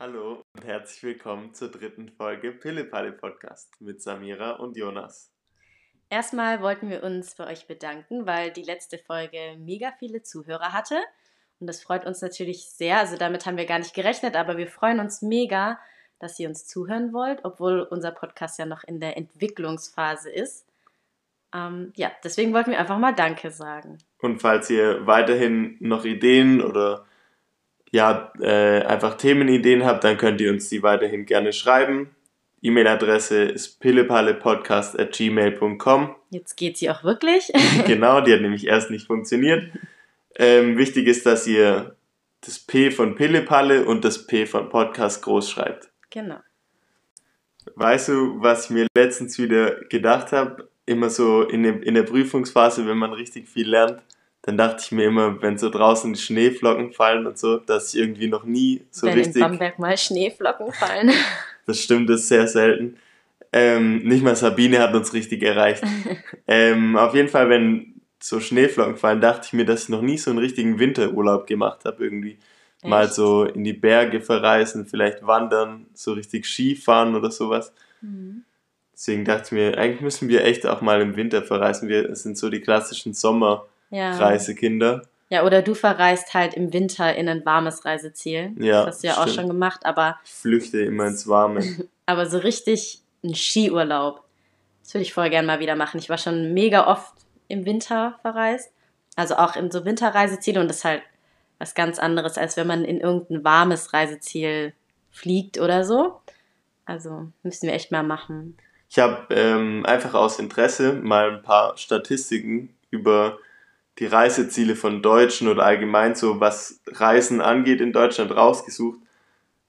Hallo und herzlich willkommen zur dritten Folge Pillepalle Podcast mit Samira und Jonas. Erstmal wollten wir uns bei euch bedanken, weil die letzte Folge mega viele Zuhörer hatte. Und das freut uns natürlich sehr. Also damit haben wir gar nicht gerechnet, aber wir freuen uns mega, dass ihr uns zuhören wollt, obwohl unser Podcast ja noch in der Entwicklungsphase ist. Ähm, ja, deswegen wollten wir einfach mal Danke sagen. Und falls ihr weiterhin noch Ideen oder ja, äh, einfach Themenideen habt, dann könnt ihr uns die weiterhin gerne schreiben. E-Mail-Adresse ist pillepallepodcast.gmail.com. Jetzt geht sie auch wirklich. genau, die hat nämlich erst nicht funktioniert. Ähm, wichtig ist, dass ihr das P von Pillepalle und das P von Podcast groß schreibt. Genau. Weißt du, was ich mir letztens wieder gedacht habe? Immer so in, dem, in der Prüfungsphase, wenn man richtig viel lernt, dann dachte ich mir immer, wenn so draußen die Schneeflocken fallen und so, dass ich irgendwie noch nie so wenn richtig. in Bamberg mal Schneeflocken fallen. Das stimmt, das ist sehr selten. Ähm, nicht mal Sabine hat uns richtig erreicht. ähm, auf jeden Fall, wenn so Schneeflocken fallen, dachte ich mir, dass ich noch nie so einen richtigen Winterurlaub gemacht habe irgendwie. Echt? Mal so in die Berge verreisen, vielleicht wandern, so richtig Skifahren oder sowas. Mhm. Deswegen dachte ich mir, eigentlich müssen wir echt auch mal im Winter verreisen. Wir sind so die klassischen Sommerreisekinder. Ja. ja, oder du verreist halt im Winter in ein warmes Reiseziel. Ja, das hast du ja stimmt. auch schon gemacht, aber. Ich flüchte immer ins Warme. aber so richtig ein Skiurlaub. Das würde ich voll gerne mal wieder machen. Ich war schon mega oft im Winter verreist. Also auch in so Winterreiseziele und das ist halt was ganz anderes, als wenn man in irgendein warmes Reiseziel fliegt oder so. Also müssen wir echt mal machen. Ich habe ähm, einfach aus Interesse mal ein paar Statistiken über die Reiseziele von Deutschen oder allgemein so, was Reisen angeht in Deutschland rausgesucht.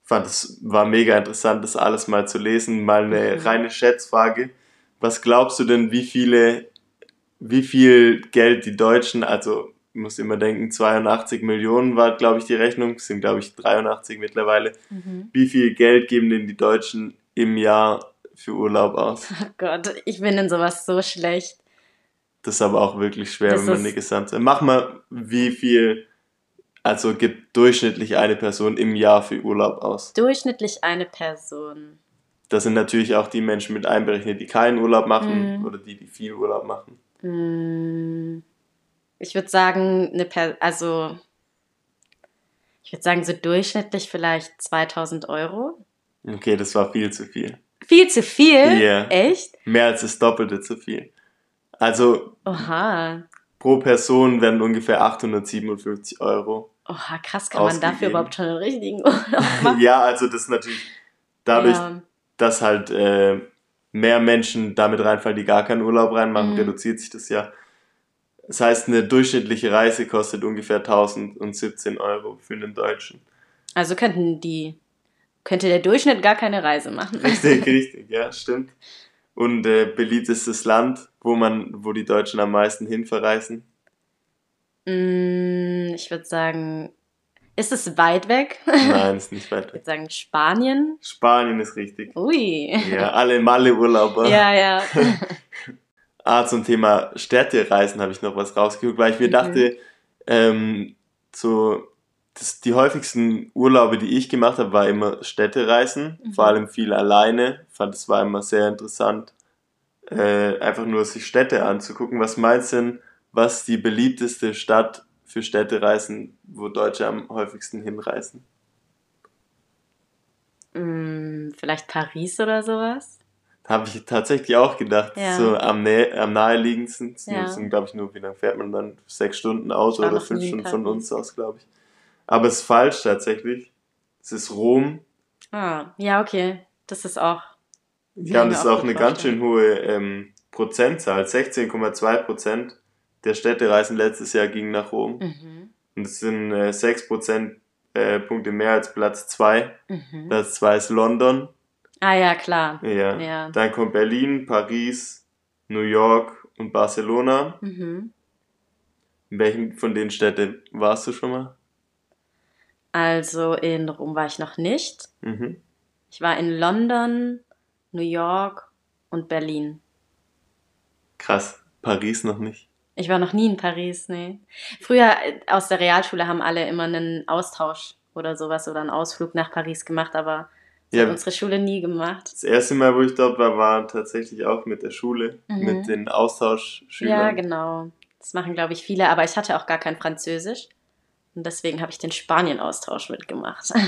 Fand es war mega interessant, das alles mal zu lesen. Mal eine mhm. reine Schätzfrage. Was glaubst du denn, wie viele, wie viel Geld die Deutschen, also ich muss immer denken, 82 Millionen war, glaube ich, die Rechnung, sind, glaube ich, 83 mittlerweile. Mhm. Wie viel Geld geben denn die Deutschen im Jahr für Urlaub aus? Oh Gott, ich bin in sowas so schlecht. Das ist aber auch wirklich schwer, das wenn man nicht gesamt Mach mal, wie viel, also gibt durchschnittlich eine Person im Jahr für Urlaub aus? Durchschnittlich eine Person. Das sind natürlich auch die Menschen mit einberechnet, die keinen Urlaub machen mhm. oder die, die viel Urlaub machen. Mhm. Ich würde sagen, eine per also ich würde sagen, so durchschnittlich vielleicht 2000 Euro. Okay, das war viel zu viel. Viel zu viel? Ja. Yeah. Echt? Mehr als das Doppelte zu viel. Also Oha. pro Person werden ungefähr 857 Euro. Oha, krass, kann man dafür überhaupt schon einen richtigen Urlaub machen? ja, also das ist natürlich dadurch, ja. dass halt äh, mehr Menschen damit reinfallen, die gar keinen Urlaub reinmachen, mhm. reduziert sich das ja. Das heißt, eine durchschnittliche Reise kostet ungefähr 1017 Euro für einen Deutschen. Also könnten die, könnte der Durchschnitt gar keine Reise machen. Richtig, richtig, ja, stimmt. Und äh, beliebtestes Land, wo man, wo die Deutschen am meisten hin verreisen? Mm, ich würde sagen, ist es weit weg? Nein, ist nicht weit weg. Ich würde sagen Spanien. Spanien ist richtig. Ui. Ja, alle Malle-Urlauber. Ja, ja. Ah, zum Thema Städtereisen habe ich noch was rausgeguckt, weil ich mir mhm. dachte, ähm, so das, die häufigsten Urlaube, die ich gemacht habe, war immer Städtereisen, mhm. vor allem viel alleine. Ich fand es war immer sehr interessant, äh, einfach nur sich Städte anzugucken. Was meinst du denn, was die beliebteste Stadt für Städtereisen, wo Deutsche am häufigsten hinreisen? Mm, vielleicht Paris oder sowas? Habe ich tatsächlich auch gedacht. Ja. So am, am naheliegendsten. Ja. sind, glaube ich, nur, wie lange fährt man dann? Sechs Stunden aus oder fünf Stunden von uns aus, glaube ich. Aber es ist falsch tatsächlich. Es ist Rom. Ah, ja, okay. Das ist auch. Ja, und das ist auch eine ganz schön hohe ähm, Prozentzahl. 16,2 Prozent der Städtereisen letztes Jahr gingen nach Rom. Mhm. Und es sind äh, 6 Prozent äh, Punkte mehr als Platz 2. Mhm. Platz 2 ist London Ah ja, klar. Ja. ja. Dann kommt Berlin, Paris, New York und Barcelona. Mhm. In welchen von den Städten warst du schon mal? Also in Rom war ich noch nicht. Mhm. Ich war in London, New York und Berlin. Krass, Paris noch nicht. Ich war noch nie in Paris, nee. Früher äh, aus der Realschule haben alle immer einen Austausch oder sowas oder einen Ausflug nach Paris gemacht, aber das Ja. hat unsere Schule nie gemacht. Das erste Mal, wo ich dort war, war tatsächlich auch mit der Schule, Mhm. mit den Austauschschülern. Ja, genau. Das machen, glaube ich, viele, aber ich hatte auch gar kein Französisch. Und deswegen habe ich den Spanien-Austausch mitgemacht.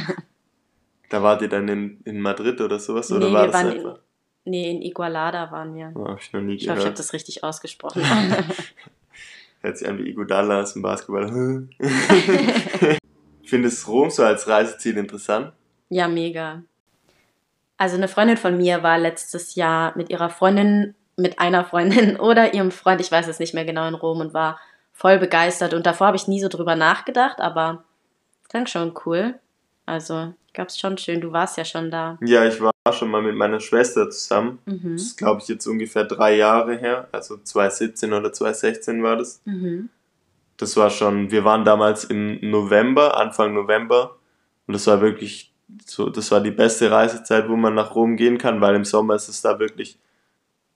Da wart ihr dann in, in Madrid oder sowas? Oder Nee, war wir das waren einfach? nee, in Igualada waren wir. Oh, hab ich noch nie Ich hoffe, ich habe gehört. das richtig ausgesprochen. Hört sich an wie Iguodala aus dem Basketball. Findest Rom so als Reiseziel interessant? Ja, mega. Also eine Freundin von mir war letztes Jahr mit ihrer Freundin, mit einer Freundin oder ihrem Freund, ich weiß es nicht mehr genau, in Rom und war voll begeistert. Und davor habe ich nie so drüber nachgedacht, aber klang schon cool. Also, ich glaube, es ist schon schön. Du warst ja schon da. Ja, ich war schon mal mit meiner Schwester zusammen. Mhm. Das ist, glaube ich, jetzt ungefähr drei Jahre her. Also 2017 oder 2016 war das. Mhm. Das war schon, wir waren damals im November, Anfang November. Und das war wirklich so, das war die beste Reisezeit, wo man nach Rom gehen kann, weil im Sommer ist es da wirklich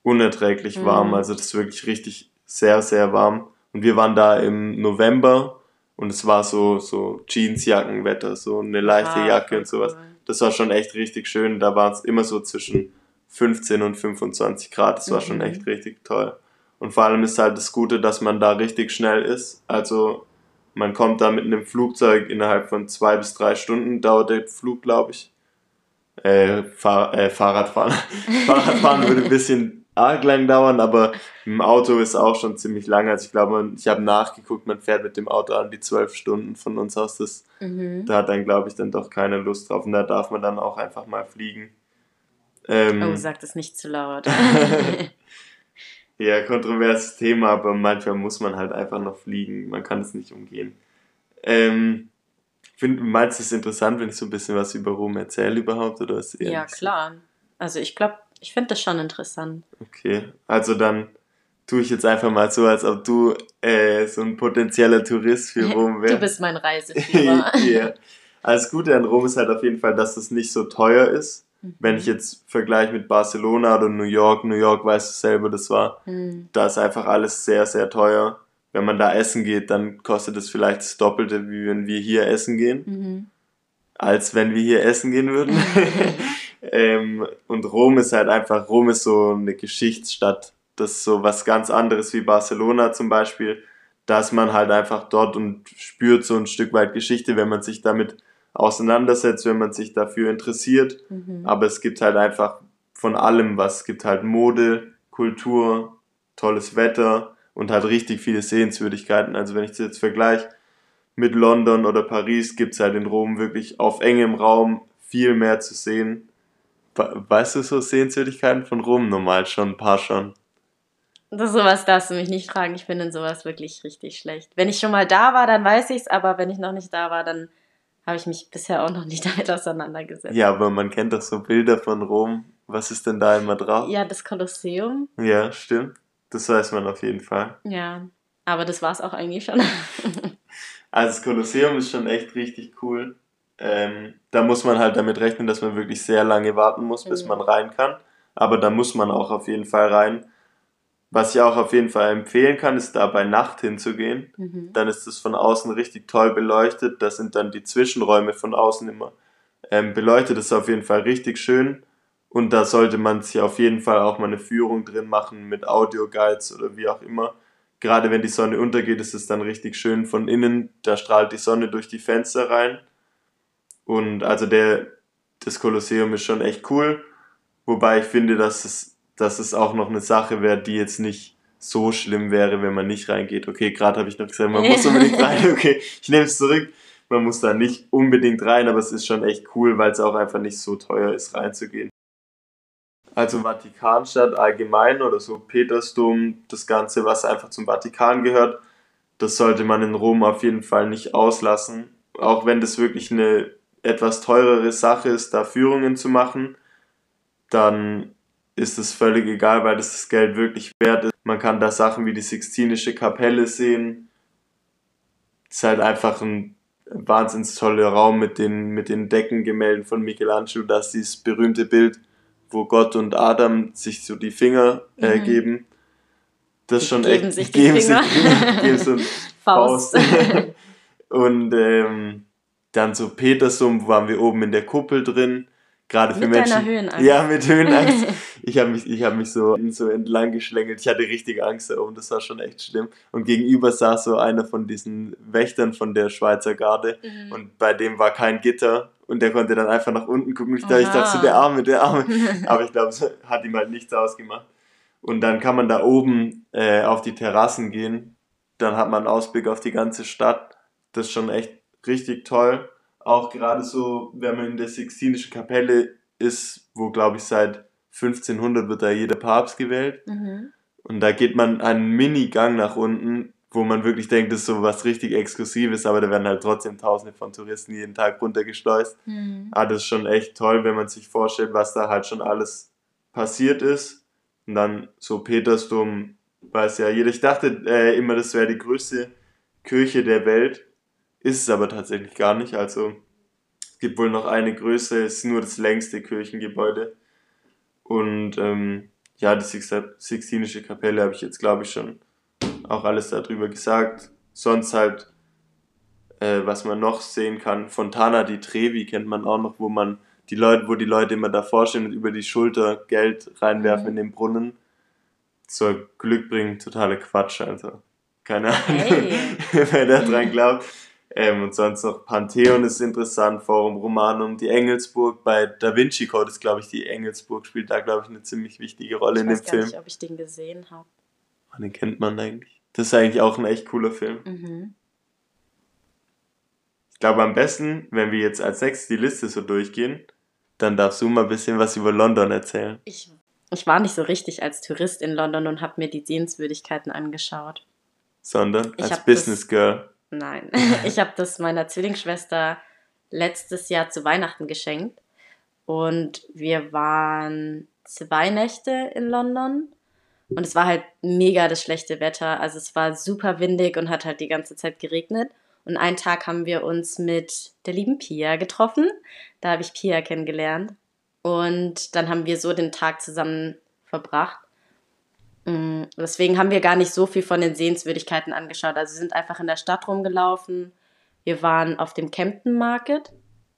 unerträglich warm. Mhm. Also das ist wirklich richtig sehr, sehr warm. Und wir waren da im November und es war so, so Jeansjackenwetter, so eine leichte Ah, Jacke und sowas. Das war schon echt richtig schön. Da war es immer so zwischen 15 und 25 Grad. Das war schon Mhm. echt richtig toll. Und vor allem ist halt das Gute, dass man da richtig schnell ist. Also man kommt da mit einem Flugzeug innerhalb von zwei bis drei Stunden, dauert der Flug, glaube ich. Äh, Fahr äh, Fahrradfahren. Fahrradfahren würde ein bisschen arg lang dauern, aber im Auto ist auch schon ziemlich lang. Also ich glaube, ich habe nachgeguckt, man fährt mit dem Auto an die zwölf Stunden von uns aus. Das Mhm. da hat dann, glaube ich, dann doch keine Lust drauf. Und da darf man dann auch einfach mal fliegen. Ähm, Oh, sag das nicht zu laut. ja, kontroverses Thema, aber manchmal muss man halt einfach noch fliegen. Man kann es nicht umgehen. Ähm, find, meinst du es interessant, wenn ich so ein bisschen was über Rom erzähle überhaupt? Oder ist ja, so? klar. Also ich glaube, ich finde das schon interessant. Okay, also dann tue ich jetzt einfach mal so, als ob du äh, so ein potenzieller Tourist für Rom wärst. Du bist mein Reiseführer. ja. Also das Gute an Rom ist halt auf jeden Fall, dass es nicht so teuer ist. Wenn ich jetzt vergleiche mit Barcelona oder New York, New York weißt du selber, das war, Mhm. da ist einfach alles sehr, sehr teuer. Wenn man da essen geht, dann kostet es vielleicht das Doppelte, wie wenn wir hier essen gehen, Mhm. als wenn wir hier essen gehen würden. ähm, und Rom ist halt einfach, Rom ist so eine Geschichtsstadt. Das ist so was ganz anderes wie Barcelona zum Beispiel. Da ist man halt einfach dort und spürt so ein Stück weit Geschichte, wenn man sich damit auseinandersetzt, wenn man sich dafür interessiert. Mhm. Aber es gibt halt einfach von allem was. Es gibt halt Mode, Kultur, tolles Wetter und halt richtig viele Sehenswürdigkeiten. Also wenn ich das jetzt vergleiche mit London oder Paris, gibt es halt in Rom wirklich auf engem Raum viel mehr zu sehen. We- Weißt du so Sehenswürdigkeiten von Rom? Normal schon, ein paar schon. Das sowas darfst du mich nicht fragen. Ich bin in sowas wirklich richtig schlecht. Wenn ich schon mal da war, dann weiß ich's, aber wenn ich noch nicht da war, dann habe ich mich bisher auch noch nicht damit auseinandergesetzt. Ja, aber man kennt doch so Bilder von Rom. Was ist denn da immer drauf? Ja, das Kolosseum. ja stimmt. Das weiß man auf jeden Fall. Ja, aber das war's auch eigentlich schon. Also das Kolosseum ist schon echt richtig cool. Ähm, da muss man halt damit rechnen, dass man wirklich sehr lange warten muss, bis Mhm. man rein kann. Aber da muss man auch auf jeden Fall rein. Was ich auch auf jeden Fall empfehlen kann, ist da bei Nacht hinzugehen. Mhm. Dann ist es von außen richtig toll beleuchtet. Da sind dann die Zwischenräume von außen immer ähm, beleuchtet. Das ist auf jeden Fall richtig schön. Und da sollte man sich auf jeden Fall auch mal eine Führung drin machen mit Audioguides oder wie auch immer. Gerade wenn die Sonne untergeht, ist es dann richtig schön von innen. Da strahlt die Sonne durch die Fenster rein. Und also der, das Kolosseum ist schon echt cool. Wobei ich finde, dass es, dass es auch noch eine Sache wäre, die jetzt nicht so schlimm wäre, wenn man nicht reingeht. Okay, gerade habe ich noch gesagt, man muss unbedingt rein. Okay, ich nehme es zurück. Man muss da nicht unbedingt rein, aber es ist schon echt cool, weil es auch einfach nicht so teuer ist, reinzugehen. Also Vatikanstadt allgemein oder so Petersdom, das Ganze, was einfach zum Vatikan gehört, das sollte man in Rom auf jeden Fall nicht auslassen. Auch wenn das wirklich eine etwas teurere Sache ist, da Führungen zu machen, dann ist es völlig egal, weil das das Geld wirklich wert ist. Man kann da Sachen wie die Sixtinische Kapelle sehen. Es ist halt einfach ein wahnsinns toller Raum mit den, mit den Deckengemälden von Michelangelo. Da ist dieses berühmte Bild, wo Gott und Adam sich so die Finger äh, Mhm. geben. Das ist Die schon geben echt. sich die geben Finger. Sich, geben so ein Faust. und ähm, Dann so Petersum waren wir oben in der Kuppel drin. Gerade für mit Menschen. Höhenangst. Ja, mit Höhenangst. ich habe mich, ich hab mich so, so entlang geschlängelt. Ich hatte richtig Angst da oben. Das war schon echt schlimm. Und gegenüber saß so einer von diesen Wächtern von der Schweizer Garde. Mhm. Und bei dem war kein Gitter. Und der konnte dann einfach nach unten gucken. Ich dachte, ich dachte so, der Arme, der Arme. Aber ich glaube, es hat ihm halt nichts ausgemacht. Und dann kann man da oben äh, auf die Terrassen gehen. Dann hat man einen Ausblick auf die ganze Stadt. Das ist schon echt richtig toll. Auch gerade so, wenn man in der Sixtinischen Kapelle ist, wo glaube ich seit 1500 wird da jeder Papst gewählt. Mhm. Und da geht man einen Mini-Gang nach unten, wo man wirklich denkt, das ist so was richtig Exklusives, aber da werden halt trotzdem Tausende von Touristen jeden Tag runtergeschleust. Mhm. Aber das ist schon echt toll, wenn man sich vorstellt, was da halt schon alles passiert ist. Und dann so Petersdom, weiß ja jeder. Ich dachte äh, immer, das wäre die größte Kirche der Welt. Ist es aber tatsächlich gar nicht. Also es gibt wohl noch eine größere, ist nur das längste Kirchengebäude. Und ähm, ja, die Sixtinische Kapelle habe ich jetzt, glaube ich, schon auch alles darüber gesagt. Sonst halt, äh, was man noch sehen kann, Fontana di Trevi kennt man auch noch, wo man die Leute, wo die Leute immer davor stehen und über die Schulter Geld reinwerfen mhm. in den Brunnen. Soll Glück bringen, totaler Quatsch, also. Keine Ahnung, hey. wer da dran glaubt. Ähm, und sonst noch Pantheon ist interessant, Forum Romanum, die Engelsburg. Bei Da Vinci Code ist, glaube ich, die Engelsburg spielt da, glaube ich, eine ziemlich wichtige Rolle ich in dem Film. Ich weiß nicht, ob ich den gesehen habe. Oh, den kennt man eigentlich. Das ist eigentlich auch ein echt cooler Film. Mhm. Ich glaube, am besten, wenn wir jetzt als nächstes die Liste so durchgehen, dann darfst du mal ein bisschen was über London erzählen. Ich, ich war nicht so richtig als Tourist in London und habe mir die Sehenswürdigkeiten angeschaut. Sondern als Business das, Girl. Nein, ich habe das meiner Zwillingsschwester letztes Jahr zu Weihnachten geschenkt. Und wir waren zwei Nächte in London. Und es war halt mega das schlechte Wetter. Also es war super windig und hat halt die ganze Zeit geregnet. Und einen Tag haben wir uns mit der lieben Pia getroffen. Da habe ich Pia kennengelernt. Und dann haben wir so den Tag zusammen verbracht. Mm, deswegen haben wir gar nicht so viel von den Sehenswürdigkeiten angeschaut. Also wir sind einfach in der Stadt rumgelaufen. Wir waren auf dem Campton Market.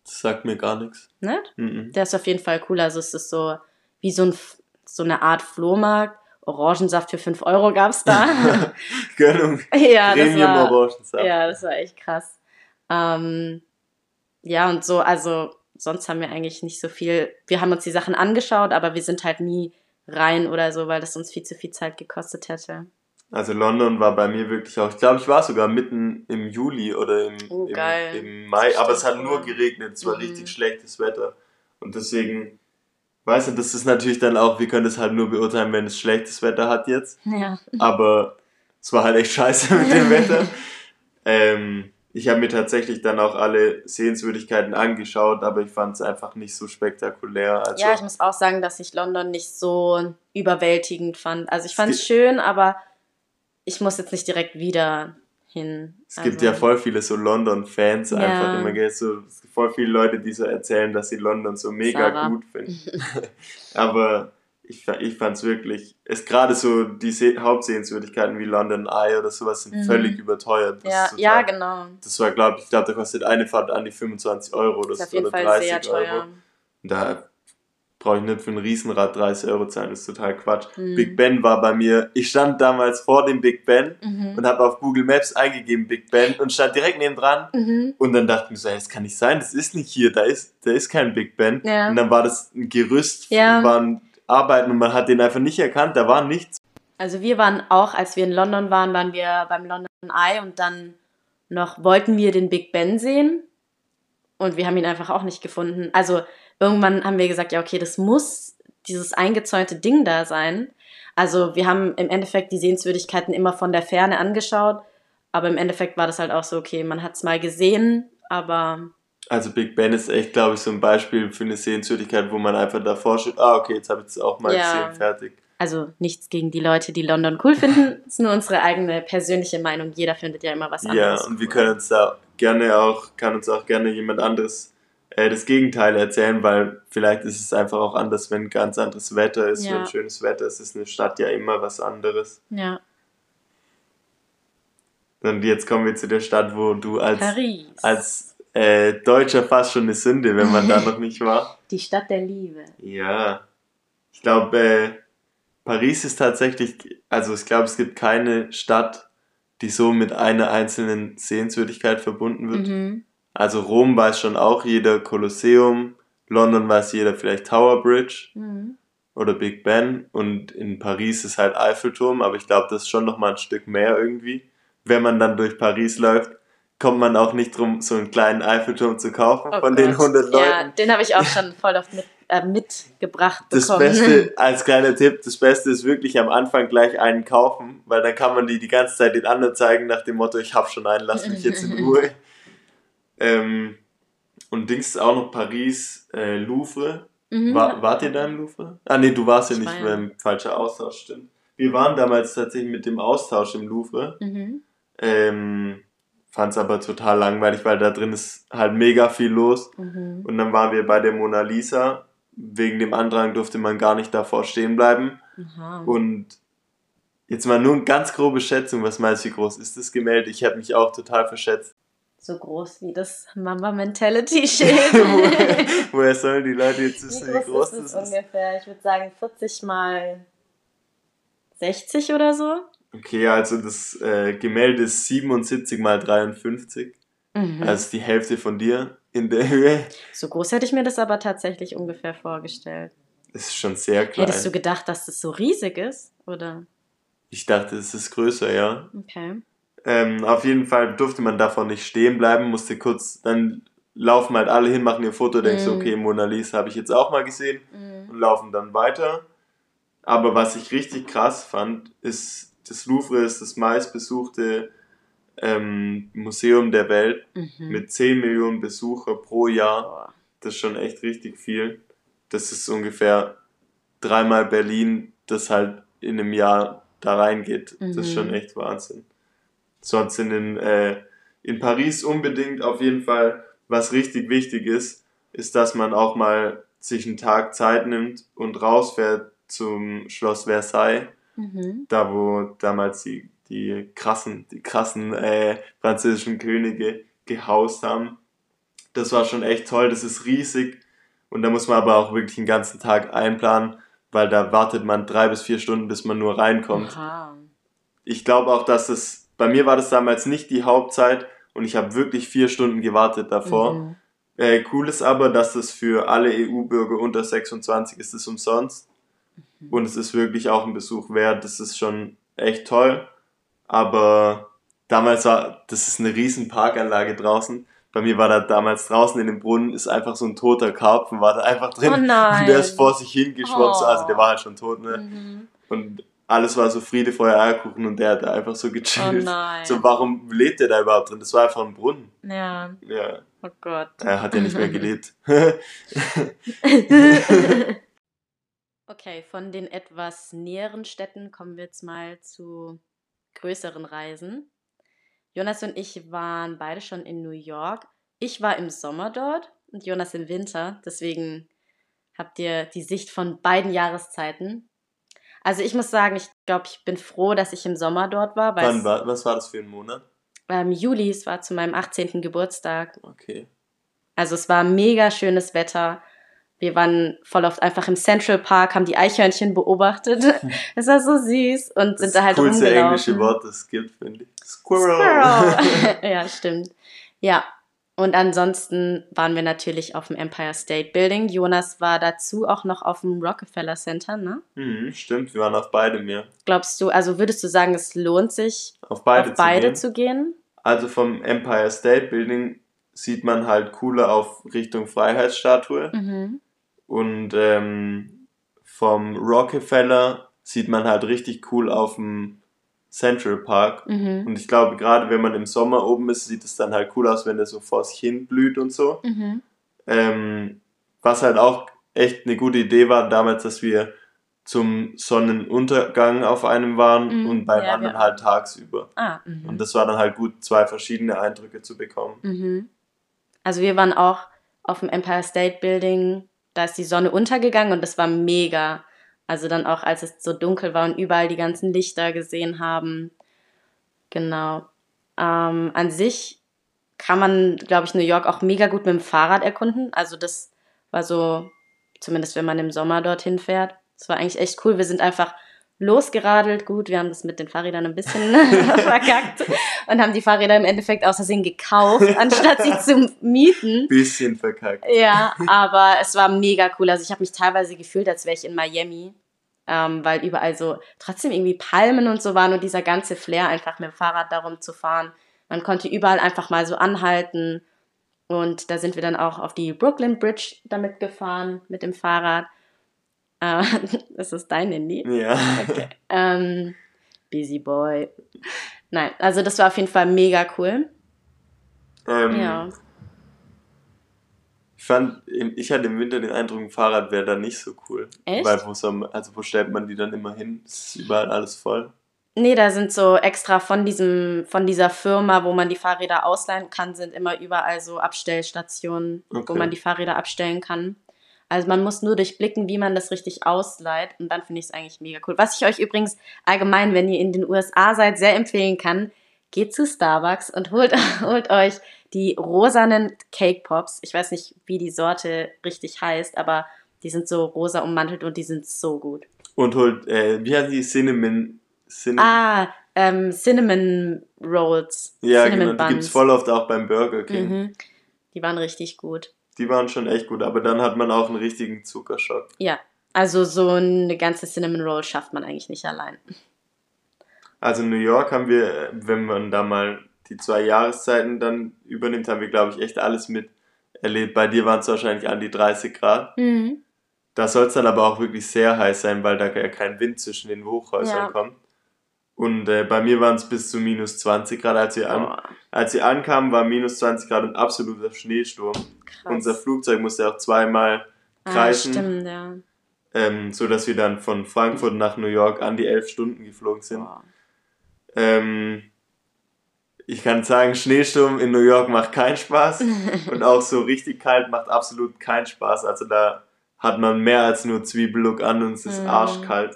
Das sagt mir gar nichts. Nicht? Mm -mm. Der ist auf jeden Fall cool. Also es ist so wie so, ein, so eine Art Flohmarkt Orangensaft für 5 Euro gab es da. Gönnung. ja, Premium das war, Orangensaft. Ja, das war echt krass. Ähm, ja, und so, also sonst haben wir eigentlich nicht so viel. Wir haben uns die Sachen angeschaut, aber wir sind halt nie rein oder so, weil das uns viel zu viel Zeit gekostet hätte. Also London war bei mir wirklich auch, ich glaube, ich war sogar mitten im Juli oder im, oh, im, im, Mai, aber es hat nur geregnet, es war mhm. richtig schlechtes Wetter. Und deswegen Weißt du, das ist natürlich dann auch, wir können das halt nur beurteilen, wenn es schlechtes Wetter hat jetzt. Ja. Aber es war halt echt scheiße mit dem Wetter. ähm, ich habe mir tatsächlich dann auch alle Sehenswürdigkeiten angeschaut, aber ich fand es einfach nicht so spektakulär. Also ja, ich muss auch sagen, dass ich London nicht so überwältigend fand. Also ich fand es schön, aber ich muss jetzt nicht direkt wieder hin. Es also, gibt ja voll viele so London-Fans ja. einfach immer, gell? So, voll viele Leute, die so erzählen, dass sie London so mega Sarah. gut finden. Aber ich, ich fand es wirklich, es gerade so die Se Hauptsehenswürdigkeiten wie London Eye oder sowas sind mhm. völlig überteuert. Das ja, total, ja, genau. Das war, glaube ich, glaube, da kostet eine Fahrt an die 25 Euro oder, das oder Fall 30 sehr teuer. Euro. Da brauche ich nicht für ein Riesenrad 30 Euro zahlen, das ist total Quatsch. Mhm. Big Ben war bei mir, ich stand damals vor dem Big Ben mhm. und habe auf Google Maps eingegeben Big Ben und stand direkt neben dran mhm. und dann dachte ich mir so, das kann nicht sein, das ist nicht hier, da ist, da ist kein Big Ben. Ja. Und dann war das ein Gerüst, ja. waren Arbeiten und man hat den einfach nicht erkannt, da war nichts. Also wir waren auch, als wir in London waren, waren wir beim London Eye und dann noch wollten wir den Big Ben sehen und wir haben ihn einfach auch nicht gefunden. Also irgendwann haben wir gesagt, ja, okay, das muss dieses eingezäunte Ding da sein. Also wir haben im Endeffekt die Sehenswürdigkeiten immer von der Ferne angeschaut, aber im Endeffekt war das halt auch so, okay, man hat es mal gesehen, aber... Also Big Ben ist echt, glaube ich, so ein Beispiel für eine Sehenswürdigkeit, wo man einfach davor steht, ah, okay, jetzt habe ich es auch mal ja. gesehen, fertig. Also nichts gegen die Leute, die London cool finden, ist nur unsere eigene persönliche Meinung. Jeder findet ja immer was anderes. Ja, und wir können uns da gerne auch, kann uns auch gerne jemand anderes äh, das Gegenteil erzählen, weil vielleicht ist es einfach auch anders, wenn ganz anderes Wetter ist. Ja. Wenn schönes Wetter ist, ist eine Stadt ja immer was anderes. Ja. Und jetzt kommen wir zu der Stadt, wo du als, als äh, Deutscher fast schon eine Sünde, wenn man da noch nicht war. Die Stadt der Liebe. Ja. Ich glaube, äh, Paris ist tatsächlich, also ich glaube, es gibt keine Stadt, die so mit einer einzelnen Sehenswürdigkeit verbunden wird. Mhm. Also Rom weiß schon auch jeder Kolosseum, London weiß jeder vielleicht Tower Bridge Mhm. oder Big Ben und in Paris ist halt Eiffelturm, aber ich glaube, das ist schon noch mal ein Stück mehr irgendwie. Wenn man dann durch Paris läuft, kommt man auch nicht drum, so einen kleinen Eiffelturm zu kaufen Oh von den Gott. 100 Leuten. Ja, den habe ich auch schon voll oft mit, äh, mitgebracht Das bekommen. Beste, als kleiner Tipp, das Beste ist wirklich am Anfang gleich einen kaufen, weil dann kann man die die ganze Zeit den anderen zeigen nach dem Motto, ich hab schon einen, lass mich jetzt in Ruhe. ähm, und Dings ist auch noch Paris, äh, Louvre. Mhm. War, wart ihr da im Louvre? Ah nee, du warst ja Ich nicht, ja- beim falscher Austausch, stimmt. Wir waren damals tatsächlich mit dem Austausch im Louvre. Mhm. Ähm, Fand es aber total langweilig, weil da drin ist halt mega viel los. Mhm. Und dann waren wir bei der Mona Lisa. Wegen dem Andrang durfte man gar nicht davor stehen bleiben. Aha. Und jetzt mal nur eine ganz grobe Schätzung, was meinst du, wie groß ist das Gemälde? Ich habe mich auch total verschätzt. So groß wie das Mamba Mentality Schild. Woher- Woher sollen die Leute jetzt wie wissen, groß, wie groß ist das ist? ungefähr? Ich würde sagen 40 mal 60 oder so. Okay, also das äh, Gemälde ist 77 mal 53. Mhm. Also die Hälfte von dir in der Höhe. so groß hätte ich mir das aber tatsächlich ungefähr vorgestellt. Das ist schon sehr klein. Hättest du gedacht, dass das so riesig ist? Oder? Ich dachte, es ist größer, ja. Okay. Ähm, auf jeden Fall durfte man davon nicht stehen bleiben, musste kurz, dann laufen halt alle hin, machen ihr Foto, denkst du, Mhm. okay, Mona Lisa habe ich jetzt auch mal gesehen Mhm. und laufen dann weiter. Aber was ich richtig krass fand, ist, das Louvre ist das meistbesuchte ähm, Museum der Welt Mhm. mit 10 Millionen Besucher pro Jahr. Das ist schon echt richtig viel. Das ist ungefähr dreimal Berlin, das halt in einem Jahr da reingeht. Das ist Mhm. schon echt Wahnsinn. Sonst in, den, äh, in Paris unbedingt auf jeden Fall, was richtig wichtig ist, ist, dass man auch mal sich einen Tag Zeit nimmt und rausfährt zum Schloss Versailles, Mhm. da wo damals die, die krassen, die krassen äh, französischen Könige gehaust haben. Das war schon echt toll, das ist riesig und da muss man aber auch wirklich den ganzen Tag einplanen, weil da wartet man drei bis vier Stunden, bis man nur reinkommt. Aha. Ich glaube auch, dass es, bei mir war das damals nicht die Hauptzeit und ich habe wirklich vier Stunden gewartet davor. Mhm. Äh, cool ist aber, dass es für alle EU-Bürger unter 26 ist es umsonst. Mhm. Und es ist wirklich auch ein Besuch wert. Das ist schon echt toll. Aber damals war, das ist eine riesen Parkanlage draußen. Bei mir war da damals draußen in dem Brunnen ist einfach so ein toter Karpfen, war da einfach drin. Oh nein. Und der ist vor sich hingeschwommen. so, Also der Oh. war halt schon tot, ne? Mhm. Und alles war so Friede, Feuer, Eierkuchen und der hat da einfach so Oh gechillt. nein. so, warum lebt der da überhaupt drin? Das war einfach ein Brunnen. Ja, Ja, oh Gott. er hat ja nicht mehr gelebt. Okay, von den etwas näheren Städten kommen wir jetzt mal zu größeren Reisen. Jonas und ich waren beide schon in New York. Ich war im Sommer dort und Jonas im Winter. Deswegen habt ihr die Sicht von beiden Jahreszeiten. Also ich muss sagen, ich glaube, ich bin froh, dass ich im Sommer dort war, Wann war, was war das für ein Monat? ähm, Juli, es war zu meinem 18. Geburtstag. Okay. Also es war mega schönes Wetter. Wir waren voll oft einfach im Central Park, haben die Eichhörnchen beobachtet. Es war so süß und Das sind ist da halt das coolste rumgelaufen. englische Wort, das es gibt, finde ich. Squirrel. Squirrel. ja, stimmt. Ja, und ansonsten waren wir natürlich auf dem Empire State Building. Jonas war dazu auch noch auf dem Rockefeller Center, ne? Mhm, stimmt, wir waren auf beidem, ja. Glaubst du, also würdest du sagen, es lohnt sich, Auf beide, auf beide zu zu gehen? gehen. Also vom Empire State Building sieht man halt cooler auf Richtung Freiheitsstatue. Mhm. Und ähm, vom Rockefeller sieht man halt richtig cool auf dem Central Park. Mhm. Und ich glaube, gerade wenn man im Sommer oben ist, sieht es dann halt cool aus, wenn der so vor sich hin blüht und so. Mhm. Ähm, was halt auch echt eine gute Idee war damals, dass wir zum Sonnenuntergang auf einem waren Mhm, und beim ja, anderen wir halt tagsüber. Ah, mhm. Und das war dann halt gut, zwei verschiedene Eindrücke zu bekommen. Mhm. Also wir waren auch auf dem Empire State Building, da ist die Sonne untergegangen und das war mega. Also dann auch, als es so dunkel war und überall die ganzen Lichter gesehen haben. Genau. Ähm, an sich kann man, glaube ich, New York auch mega gut mit dem Fahrrad erkunden. Also das war so, zumindest wenn man im Sommer dorthin fährt. Das war eigentlich echt cool. Wir sind einfach losgeradelt. Gut, wir haben das mit den Fahrrädern ein bisschen verkackt und haben die Fahrräder im Endeffekt aus Versehen gekauft, anstatt sie zu mieten. Bisschen verkackt. Ja, aber es war mega cool. Also ich habe mich teilweise gefühlt, als wäre ich in Miami, ähm, weil überall so trotzdem irgendwie Palmen und so waren und dieser ganze Flair einfach mit dem Fahrrad darum zu fahren. Man konnte überall einfach mal so anhalten und da sind wir dann auch auf die Brooklyn Bridge damit gefahren mit dem Fahrrad. Äh, das ist dein Handy? Ja. Okay. Ähm, Busy Boy. Nein, also das war auf jeden Fall mega cool. Ähm, Ja. Ich fand, ich hatte im Winter den Eindruck, ein Fahrrad wäre da nicht so cool. Echt? Weil wo soll also wo stellt man die dann immer hin? Es ist überall alles voll. Nee, da sind so extra von diesem, von dieser Firma, wo man die Fahrräder ausleihen kann, sind immer überall so Abstellstationen, wo Okay. man die Fahrräder abstellen kann. Also man muss nur durchblicken, wie man das richtig ausleiht und dann finde ich es eigentlich mega cool. Was ich euch übrigens allgemein, wenn ihr in den USA seid, sehr empfehlen kann, geht zu Starbucks und holt, holt euch die rosanen Cake Pops. Ich weiß nicht, wie die Sorte richtig heißt, aber die sind so rosa ummantelt und die sind so gut. Und holt, äh, wie heißt die Cinnamon? Cinnamon Ah, ähm, Cinnamon Rolls. ja, Cinnamon genau, die gibt's Buns. voll oft auch beim Burger King. Mhm. Die waren richtig gut. Die waren schon echt gut, aber dann hat man auch einen richtigen Zuckerschock. Ja, also so eine ganze Cinnamon Roll schafft man eigentlich nicht allein. Also in New York haben wir, wenn man da mal die zwei Jahreszeiten dann übernimmt, haben wir, glaube ich, echt alles mit erlebt. Bei dir waren es wahrscheinlich an die 30 Grad. Mhm. Da soll es dann aber auch wirklich sehr heiß sein, weil da ja kein Wind zwischen den Hochhäusern Ja. kommt. Und äh, bei mir waren es bis zu minus 20 Grad. Als wir, an, Boah, als wir ankamen, war minus 20 Grad und absoluter Schneesturm. krass. Unser Flugzeug musste auch zweimal ah, kreisen, stimmt, ja. ähm, so dass wir dann von Frankfurt nach New York an die elf Stunden geflogen sind. Boah. Ähm, ich kann sagen, Schneesturm in New York macht keinen Spaß und auch so richtig kalt macht absolut keinen Spaß. Also da hat man mehr als nur Zwiebellook an und es ist Mhm. arschkalt.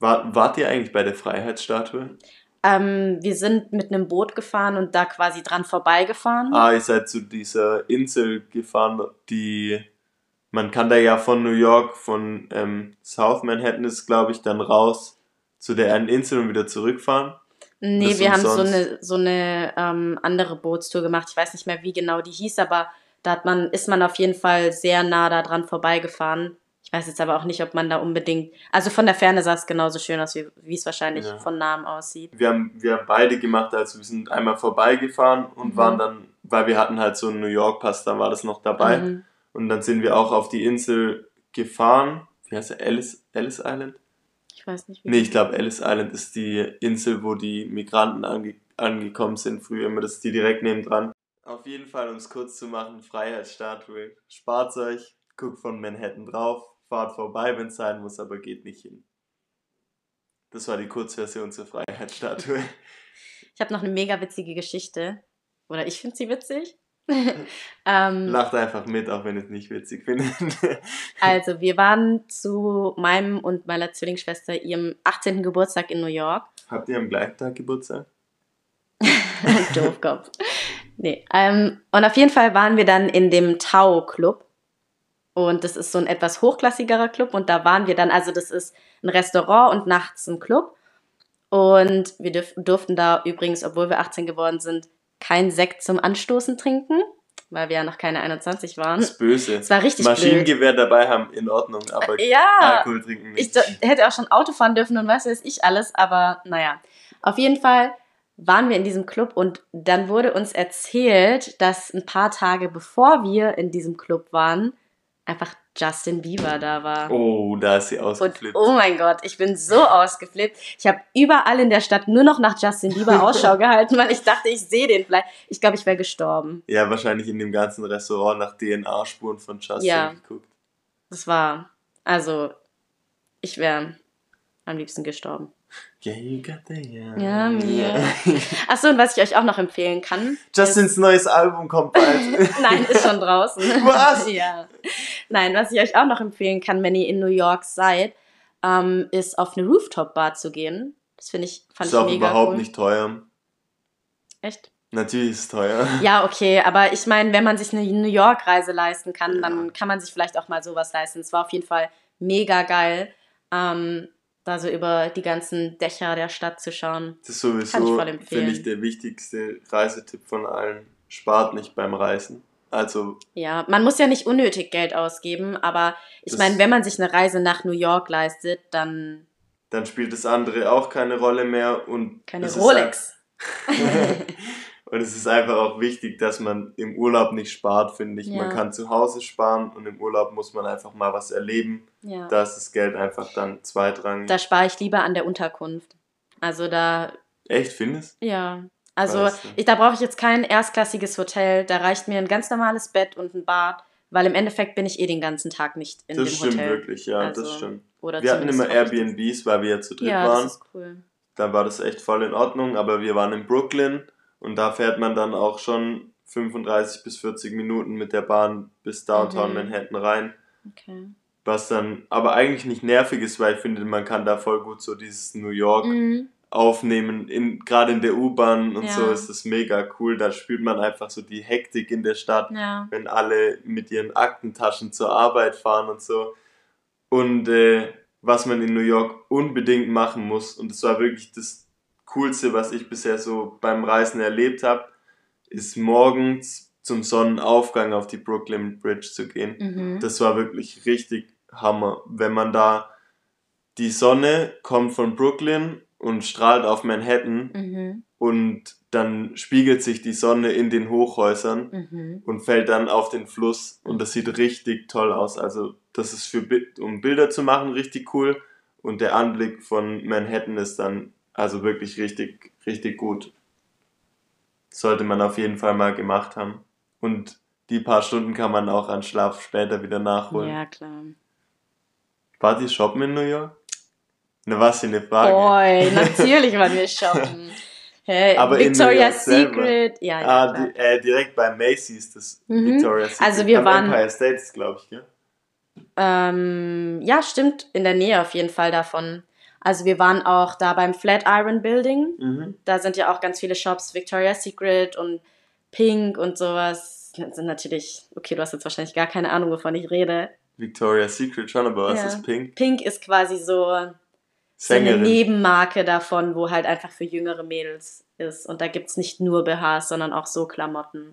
War, wart ihr eigentlich bei der Freiheitsstatue? Ähm, wir sind mit einem Boot gefahren und da quasi dran vorbeigefahren. Ah, ihr seid zu dieser Insel gefahren, die man kann da ja von New York, von ähm, South Manhattan ist, glaube ich, dann raus zu der einen Insel und wieder zurückfahren. nee, das wir haben so eine, so eine ähm, andere Bootstour gemacht. Ich weiß nicht mehr, wie genau die hieß, aber da hat man, ist man auf jeden Fall sehr nah da dran vorbeigefahren. Ich weiß jetzt aber auch nicht, ob man da unbedingt. Also von der Ferne sah es genauso schön aus, wie, wie es wahrscheinlich Ja. von Namen aussieht. wir haben, wir haben beide gemacht, also wir sind einmal vorbeigefahren und Mhm. waren dann, weil wir hatten halt so einen New York Pass, dann war das noch dabei. Mhm. Und dann sind wir auch auf die Insel gefahren. Wie heißt der? Ellis, Ellis Island? Ich weiß nicht, wie. Nee, ich glaube Ellis Island ist die Insel, wo die Migranten ange angekommen sind früher immer. Das ist die direkt nebendran. Auf jeden Fall, um es kurz zu machen, Freiheitsstatue. Spart euch, guckt von Manhattan drauf, fahrt vorbei, wenn es sein muss, aber geht nicht hin. Das war die Kurzversion zur Freiheitsstatue. Ich habe noch eine mega witzige Geschichte. Oder ich finde sie witzig. ähm, Lacht einfach mit, auch wenn ihr es nicht witzig findet. also, wir waren zu meinem und meiner Zwillingsschwester ihrem 18. Geburtstag in New York. Habt ihr am gleichen Tag Geburtstag? Doofkopf. Nee. Ähm, und auf jeden Fall waren wir dann in dem Tau Club. Und das ist so ein etwas hochklassigerer Club. Und da waren wir dann, also das ist ein Restaurant und nachts ein Club. Und wir dürf, durften da übrigens, obwohl wir 18 geworden sind, kein Sekt zum Anstoßen trinken, weil wir ja noch keine 21 waren. Das ist böse. Es war richtig blöd. Maschinengewehr dabei haben, in Ordnung, aber Ja, Alkohol trinken ich nicht. do- hätte auch schon Auto fahren dürfen und was weiß ich alles, aber naja. Auf jeden Fall waren wir in diesem Club und dann wurde uns erzählt, dass ein paar Tage bevor wir in diesem Club waren, einfach Justin Bieber da war. Oh, da ist sie Und ausgeflippt. oh mein Gott, ich bin so ausgeflippt. Ich habe überall in der Stadt nur noch nach Justin Bieber Ausschau gehalten, weil ich dachte, ich sehe den vielleicht. Ich glaube, ich wäre gestorben. Ja, wahrscheinlich in dem ganzen Restaurant nach DNA-Spuren von Justin Ja. geguckt. Das war, also, ich wäre am liebsten gestorben. Yeah, you got the yeah. Ja, mir. Achso, und was ich euch auch noch empfehlen kann. Justins neues Album kommt bald. Ist, nein, ist schon draußen. Was? ja. Nein, was ich euch auch noch empfehlen kann, wenn ihr in New York seid, ähm, ist auf eine Rooftop-Bar zu gehen. Das finde ich, fand ist ich auch mega überhaupt cool. nicht teuer. Echt? Natürlich ist es teuer. Ja, okay, aber ich meine, wenn man sich eine New York-Reise leisten kann, ja. dann kann man sich vielleicht auch mal sowas leisten. Es war auf jeden Fall mega geil, ähm, da so über die ganzen Dächer der Stadt zu schauen. Das ist sowieso, finde ich, der wichtigste Reisetipp von allen. Spart nicht beim Reisen. Also. Ja, man muss ja nicht unnötig Geld ausgeben, aber ich meine, wenn man sich eine Reise nach New York leistet, dann. Dann spielt das andere auch keine Rolle mehr und. Keine Rolex. und es ist einfach auch wichtig, dass man im Urlaub nicht spart, finde ich. Ja. Man kann zu Hause sparen und im Urlaub muss man einfach mal was erleben. Ja. Da ist das Geld einfach dann zweitrangig. Da spare ich lieber an der Unterkunft. Also da. Echt, findest? Ja. Also ich, da brauche ich jetzt kein erstklassiges Hotel. Da reicht mir ein ganz normales Bett und ein Bad, weil im Endeffekt bin ich eh den ganzen Tag nicht in das dem Hotel. Das stimmt wirklich, ja, also, das stimmt. wir hatten immer Airbnbs, weil wir ja zu dritt ja, waren. Das ist cool. Da war das echt voll in Ordnung, aber wir waren in Brooklyn und da fährt man dann auch schon 35 bis 40 Minuten mit der Bahn bis Downtown mhm. Manhattan rein. Okay. Was dann aber eigentlich nicht nervig ist, weil ich finde, man kann da voll gut so dieses New York mhm aufnehmen, in, gerade in der U-Bahn und ja. so ist das mega cool. Da spürt man einfach so die Hektik in der Stadt, ja. wenn alle mit ihren Aktentaschen zur Arbeit fahren und so. Und äh, was man in New York unbedingt machen muss, und das war wirklich das Coolste, was ich bisher so beim Reisen erlebt habe, ist morgens zum Sonnenaufgang auf die Brooklyn Bridge zu gehen. Mhm. Das war wirklich richtig Hammer. Wenn man da die Sonne kommt von Brooklyn und strahlt auf Manhattan mhm. und dann spiegelt sich die Sonne in den Hochhäusern mhm. und fällt dann auf den Fluss und das sieht richtig toll aus. Also das ist für um Bilder zu machen richtig cool und der Anblick von Manhattan ist dann also wirklich richtig richtig gut. Sollte man auf jeden Fall mal gemacht haben und die paar Stunden kann man auch an Schlaf später wieder nachholen. Ja, klar. Wart ihr shoppen in New York? Na, was für eine Frage. Boy, natürlich waren wir shoppen. Hey, Aber Victoria's Secret, ja, ja ah, die, äh, direkt bei Macy's, das mhm. Victoria's Secret. Also wir Am waren Empire State, glaube ich, gell? Ähm, ja, stimmt, in der Nähe auf jeden Fall davon. Also wir waren auch da beim Flatiron Building. Mhm. Da sind ja auch ganz viele Shops, Victoria's Secret und Pink und sowas. Das sind natürlich, okay, du hast jetzt wahrscheinlich gar keine Ahnung, wovon ich rede. Victoria's Secret schon, aber was ja. ist Pink? Pink ist quasi so so eine Nebenmarke davon, wo halt einfach für jüngere Mädels ist. Und da gibt es nicht nur BHs, sondern auch so Klamotten.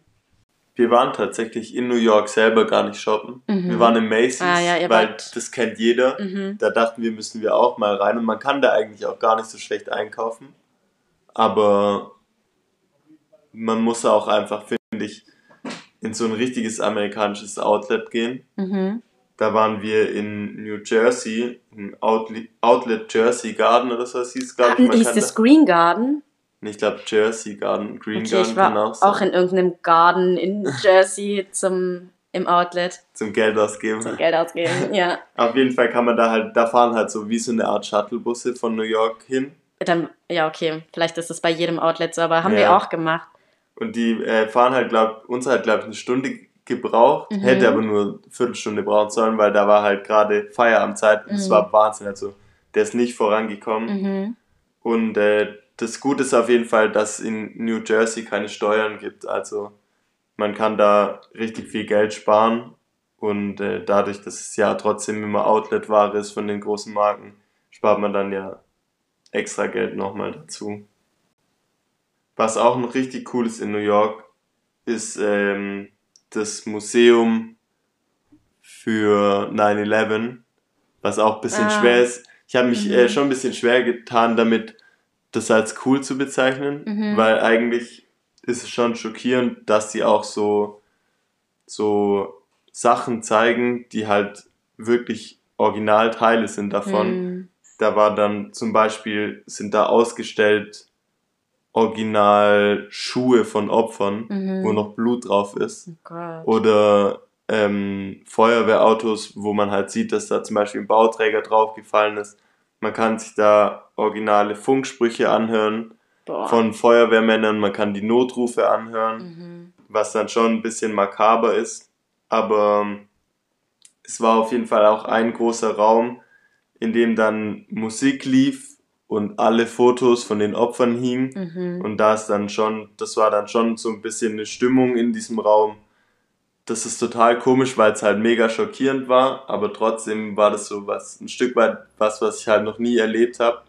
Wir waren tatsächlich in New York selber gar nicht shoppen. Mhm. Wir waren im Macy's, ah, ja, weil wart... das kennt jeder. Mhm. Da dachten wir, müssen wir auch mal rein. Und man kann da eigentlich auch gar nicht so schlecht einkaufen. Aber man muss auch einfach, finde ich, in so ein richtiges amerikanisches Outlet gehen. Mhm. Da waren wir in New Jersey, im Outlet, Outlet Jersey Garden oder so hieß glaube ich. Hieß das Green Garden? Ich glaube Jersey Garden, Green okay, Garden ich war kann auch sein. auch in irgendeinem Garden in Jersey zum im Outlet. Zum Geld ausgeben. Zum Geld ausgeben, ja. Auf jeden Fall kann man da halt, da fahren halt so wie so eine Art Shuttlebusse von New York hin. Dann, ja, okay, vielleicht ist das bei jedem Outlet so, aber haben ja. wir auch gemacht. Und die äh, fahren halt, glaub, uns halt, glaube ich, eine Stunde gebraucht, mhm. hätte aber nur eine Viertelstunde brauchen sollen, weil da war halt gerade Feierabendzeit und mhm. es war Wahnsinn. Also der ist nicht vorangekommen. Mhm. Und äh, das Gute ist auf jeden Fall, dass es in New Jersey keine Steuern gibt. Also man kann da richtig viel Geld sparen und äh, dadurch, dass es ja trotzdem immer Outlet-Ware ist von den großen Marken, spart man dann ja extra Geld nochmal dazu. Was auch noch richtig cool ist in New York, ist ähm, das Museum für 9-11, was auch ein bisschen ah. schwer ist. Ich habe mich mhm. äh, schon ein bisschen schwer getan damit, das als cool zu bezeichnen, mhm. weil eigentlich ist es schon schockierend, dass sie auch so, so Sachen zeigen, die halt wirklich Originalteile sind davon. Mhm. Da war dann zum Beispiel, sind da ausgestellt Original-Schuhe von Opfern, mhm. wo noch Blut drauf ist. Oh Oder ähm, Feuerwehrautos, wo man halt sieht, dass da zum Beispiel ein Bauträger draufgefallen ist. Man kann sich da originale Funksprüche anhören Boah. von Feuerwehrmännern, man kann die Notrufe anhören, mhm. was dann schon ein bisschen makaber ist. Aber ähm, es war auf jeden Fall auch ein großer Raum, in dem dann Musik lief und alle Fotos von den Opfern hingen. Mhm. Und da ist dann schon, das war dann schon so ein bisschen eine Stimmung in diesem Raum. Das ist total komisch, weil es halt mega schockierend war, aber trotzdem war das so was, ein Stück weit was, was ich halt noch nie erlebt habe.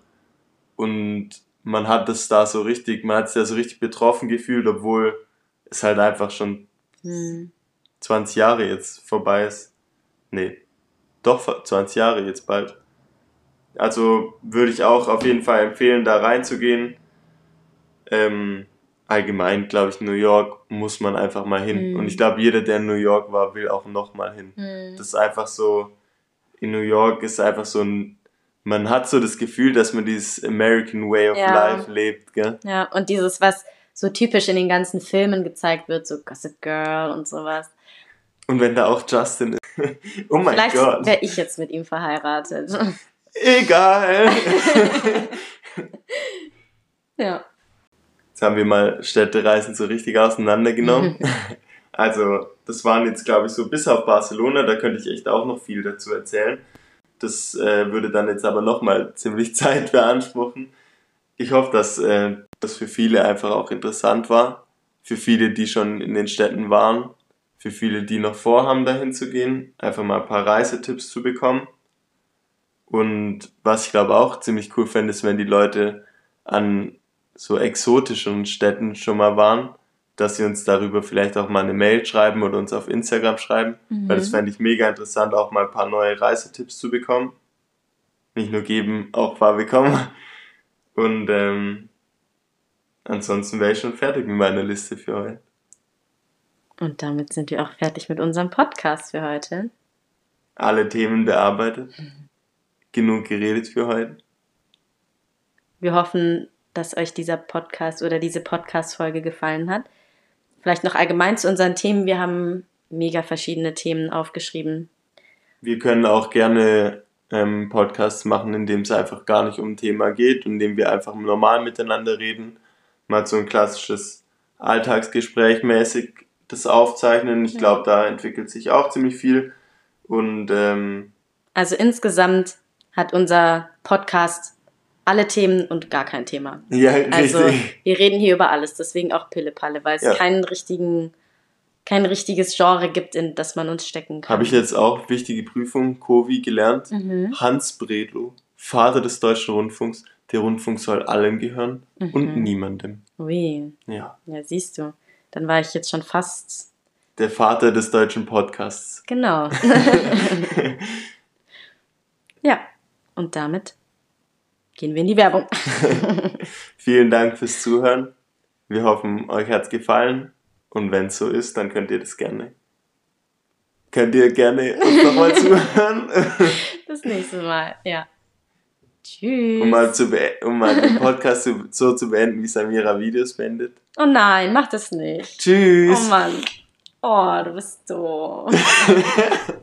Und man hat es da so richtig, man hat sich da so richtig betroffen gefühlt, obwohl es halt einfach schon Mhm. 20 Jahre jetzt vorbei ist. Nee, doch 20 Jahre jetzt bald. Also würde ich auch auf jeden Fall empfehlen, da reinzugehen. Ähm, allgemein, glaube ich, New York muss man einfach mal hin. Mhm. Und ich glaube, jeder, der in New York war, will auch nochmal hin. Mhm. Das ist einfach so, in New York ist einfach so ein, man hat so das Gefühl, dass man dieses American Way of Ja. Life lebt, gell? Ja, und dieses, was so typisch in den ganzen Filmen gezeigt wird, so Gossip Girl und sowas. Und wenn da auch Justin ist. oh mein Vielleicht Gott. wäre ich jetzt mit ihm verheiratet. Egal. ja. Jetzt haben wir mal Städtereisen so richtig auseinandergenommen. Also, das waren jetzt, glaube ich, so bis auf Barcelona, da könnte ich echt auch noch viel dazu erzählen. Das äh, würde dann jetzt aber nochmal ziemlich Zeit beanspruchen. Ich hoffe, dass äh, das für viele einfach auch interessant war. Für viele, die schon in den Städten waren. Für viele, die noch vorhaben, dahin zu gehen. Einfach mal ein paar Reisetipps zu bekommen. Und was ich glaube auch ziemlich cool fände, ist, wenn die Leute an so exotischen Städten schon mal waren, dass sie uns darüber vielleicht auch mal eine Mail schreiben oder uns auf Instagram schreiben, weil das fände ich mega interessant, auch mal ein paar neue Reisetipps zu bekommen. Nicht nur geben, auch paar bekommen. Und ähm, ansonsten wäre ich schon fertig mit meiner Liste für heute. Und damit sind wir auch fertig mit unserem Podcast für heute. Alle Themen bearbeitet. Genug geredet für heute. Wir hoffen, dass euch dieser Podcast oder diese Podcast-Folge gefallen hat. Vielleicht noch allgemein zu unseren Themen. Wir haben mega verschiedene Themen aufgeschrieben. Wir können auch gerne ähm, Podcasts machen, in dem es einfach gar nicht um ein Thema geht, in dem wir einfach normal miteinander reden. Mal so ein klassisches Alltagsgespräch mäßig das aufzeichnen. Ich glaube, da entwickelt sich auch ziemlich viel. Und ähm, Also insgesamt hat unser Podcast alle Themen und gar kein Thema. ja, Also richtig. wir reden hier über alles, deswegen auch Pille-Palle, weil es Ja. keinen richtigen, kein richtiges Genre gibt, in das man uns stecken kann. Habe ich jetzt auch wichtige Prüfung, Covi, gelernt. Mhm. Hans Bredlow, Vater des Deutschen Rundfunks. Der Rundfunk soll allen gehören und Mhm. niemandem. Ui, Ja. ja, siehst du. Dann war ich jetzt schon fast. Der Vater des deutschen Podcasts. Genau. ja, und damit gehen wir in die Werbung. Vielen Dank fürs Zuhören. Wir hoffen, euch hat's gefallen. Und wenn es so ist, dann könnt ihr das gerne. Könnt ihr gerne uns nochmal zuhören, Bis nächstes Mal. Ja. Tschüss. um mal, zu um mal den Podcast so, so zu beenden, wie Samira Videos beendet. Oh nein, mach das nicht. Tschüss! Oh Mann. Oh, du bist so.